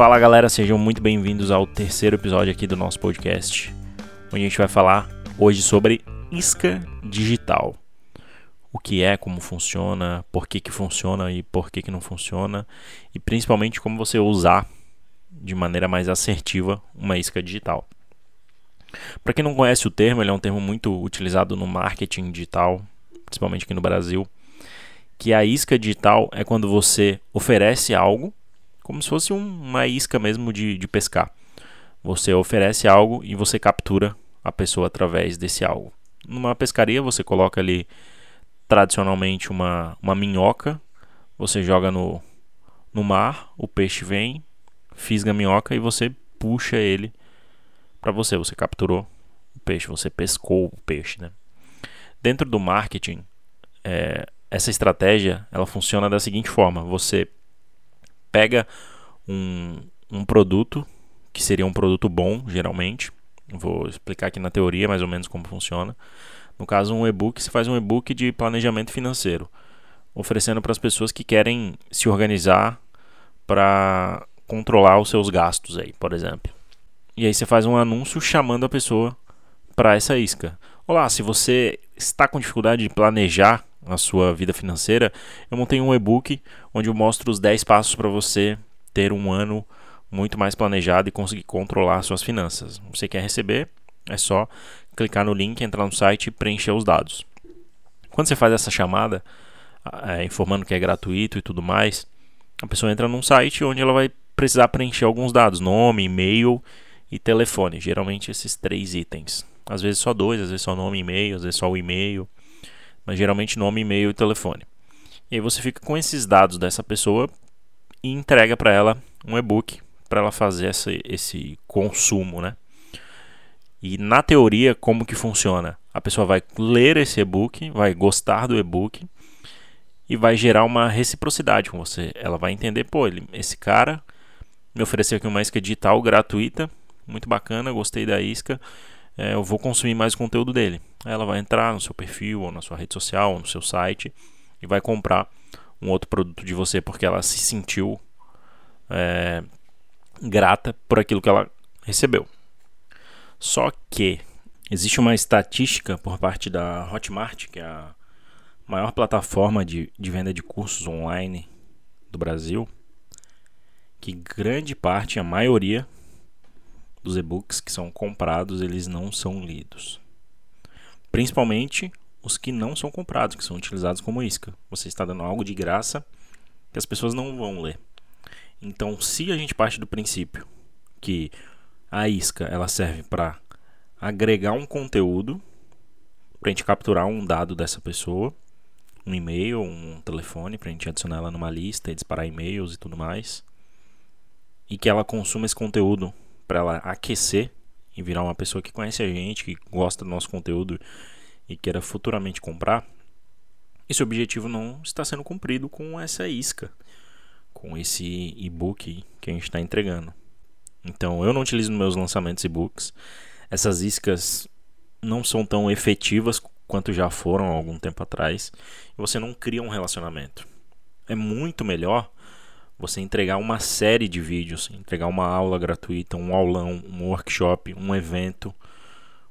Fala galera, sejam muito bem-vindos ao terceiro episódio aqui do nosso podcast, onde a gente vai falar hoje sobre isca digital. O que é, como funciona, por que, que funciona e por que, que não funciona, e principalmente como você usar de maneira mais assertiva uma isca digital. Para quem não conhece o termo, ele é um termo muito utilizado no marketing digital, principalmente aqui no Brasil, que a isca digital é quando você oferece algo, como se fosse uma isca mesmo de, de pescar. Você oferece algo e você captura a pessoa através desse algo. Numa pescaria, você coloca ali tradicionalmente uma, uma minhoca, você joga no, no mar, o peixe vem, fisga a minhoca e você puxa ele para você. Você capturou o peixe, você pescou o peixe. Né? Dentro do marketing, é, essa estratégia ela funciona da seguinte forma: você pega um, um produto que seria um produto bom, geralmente. Vou explicar aqui na teoria mais ou menos como funciona. No caso, um e-book, você faz um e-book de planejamento financeiro, oferecendo para as pessoas que querem se organizar para controlar os seus gastos aí, por exemplo. E aí você faz um anúncio chamando a pessoa para essa isca. Olá, se você está com dificuldade de planejar a sua vida financeira, eu montei um e-book onde eu mostro os 10 passos para você ter um ano muito mais planejado e conseguir controlar suas finanças. Você quer receber? É só clicar no link, entrar no site e preencher os dados. Quando você faz essa chamada, é, informando que é gratuito e tudo mais, a pessoa entra num site onde ela vai precisar preencher alguns dados: nome, e-mail e telefone. Geralmente esses três itens. Às vezes só dois, às vezes só nome e e-mail, às vezes só o e-mail, mas geralmente nome, e-mail e telefone. E aí você fica com esses dados dessa pessoa e entrega para ela um e-book para ela fazer essa, esse consumo, né? E na teoria, como que funciona? A pessoa vai ler esse e-book, vai gostar do e-book e vai gerar uma reciprocidade com você. Ela vai entender, pô, ele, esse cara me ofereceu aqui uma isca digital gratuita, muito bacana, gostei da isca, é, eu vou consumir mais conteúdo dele. Ela vai entrar no seu perfil, ou na sua rede social, ou no seu site e vai comprar um outro produto de você porque ela se sentiu é, grata por aquilo que ela recebeu. Só que existe uma estatística por parte da Hotmart, que é a maior plataforma de, de venda de cursos online do Brasil, que grande parte, a maioria dos e-books que são comprados, eles não são lidos. Principalmente os que não são comprados, que são utilizados como isca. Você está dando algo de graça que as pessoas não vão ler. Então, se a gente parte do princípio que a isca ela serve para agregar um conteúdo, para a gente capturar um dado dessa pessoa, um e-mail, um telefone, para a gente adicionar ela numa lista e disparar e-mails e tudo mais, e que ela consuma esse conteúdo para ela aquecer e virar uma pessoa que conhece a gente, que gosta do nosso conteúdo e queira futuramente comprar, esse objetivo não está sendo cumprido com essa isca, com esse e-book que a gente está entregando. Então eu não utilizo nos meus lançamentos e-books. Essas iscas não são tão efetivas quanto já foram há algum tempo atrás. E você não cria um relacionamento. É muito melhor você entregar uma série de vídeos, entregar uma aula gratuita, um aulão, um workshop, um evento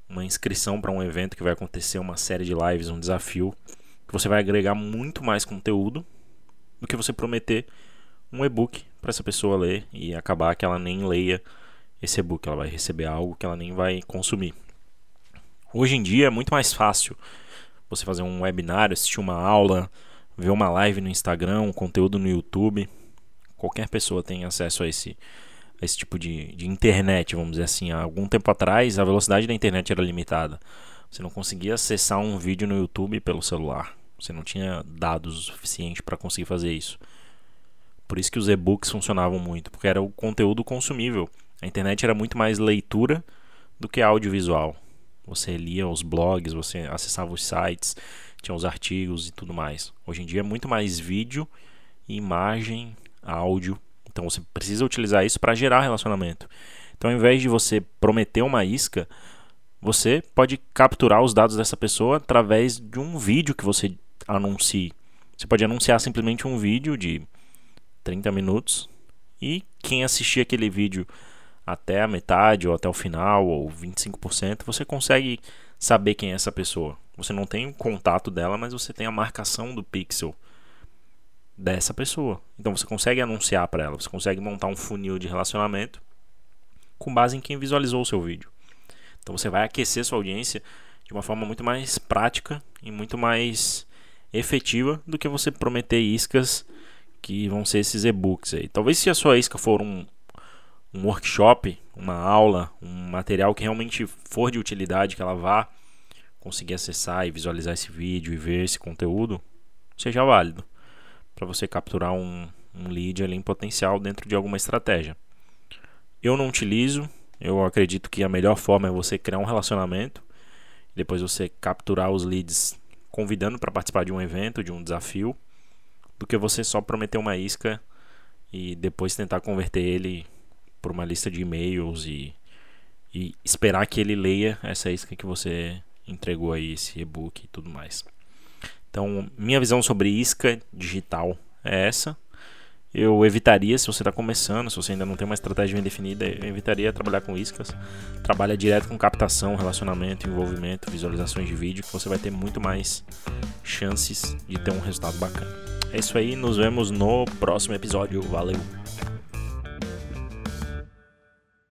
uma inscrição para um evento que vai acontecer, uma série de lives, um desafio, você vai agregar muito mais conteúdo do que você prometer um e-book para essa pessoa ler e acabar que ela nem leia esse e-book, ela vai receber algo que ela nem vai consumir. Hoje em dia é muito mais fácil você fazer um webinar, assistir uma aula, ver uma live no Instagram, um conteúdo no YouTube. Qualquer pessoa tem acesso a esse esse tipo de, de internet, vamos dizer assim. Há algum tempo atrás, a velocidade da internet era limitada. Você não conseguia acessar um vídeo no YouTube pelo celular. Você não tinha dados suficientes para conseguir fazer isso. Por isso que os e-books funcionavam muito, porque era o conteúdo consumível. A internet era muito mais leitura do que audiovisual. Você lia os blogs, você acessava os sites, tinha os artigos e tudo mais. Hoje em dia é muito mais vídeo, imagem, áudio então você precisa utilizar isso para gerar relacionamento. Então, ao invés de você prometer uma isca, você pode capturar os dados dessa pessoa através de um vídeo que você anuncie. Você pode anunciar simplesmente um vídeo de 30 minutos E quem assistir aquele vídeo até a metade ou até o final ou 25%, você consegue saber quem é essa pessoa. Você não tem o contato dela, mas você tem a marcação do pixel dessa pessoa. Então você consegue anunciar para ela, você consegue montar um funil de relacionamento com base em quem visualizou o seu vídeo. Então você vai aquecer sua audiência de uma forma muito mais prática e muito mais efetiva do que você prometer iscas que vão ser esses e-books aí. Talvez se a sua isca for um, um workshop, uma aula, um material que realmente for de utilidade, que ela vá conseguir acessar e visualizar esse vídeo e ver esse conteúdo, seja válido para você capturar um, um lead ali em potencial dentro de alguma estratégia. Eu não utilizo, eu acredito que a melhor forma é você criar um relacionamento, depois você capturar os leads convidando para participar de um evento, de um desafio, do que você só prometer uma isca e depois tentar converter ele por uma lista de e-mails e, e esperar que ele leia essa isca que você entregou aí, esse e-book e tudo mais. Então, minha visão sobre isca digital é essa. Eu evitaria, se você está começando, se você ainda não tem uma estratégia bem definida, eu evitaria trabalhar com iscas. Trabalha direto com captação, relacionamento, envolvimento, visualizações de vídeo, que você vai ter muito mais chances de ter um resultado bacana. É isso aí, nos vemos no próximo episódio. Valeu!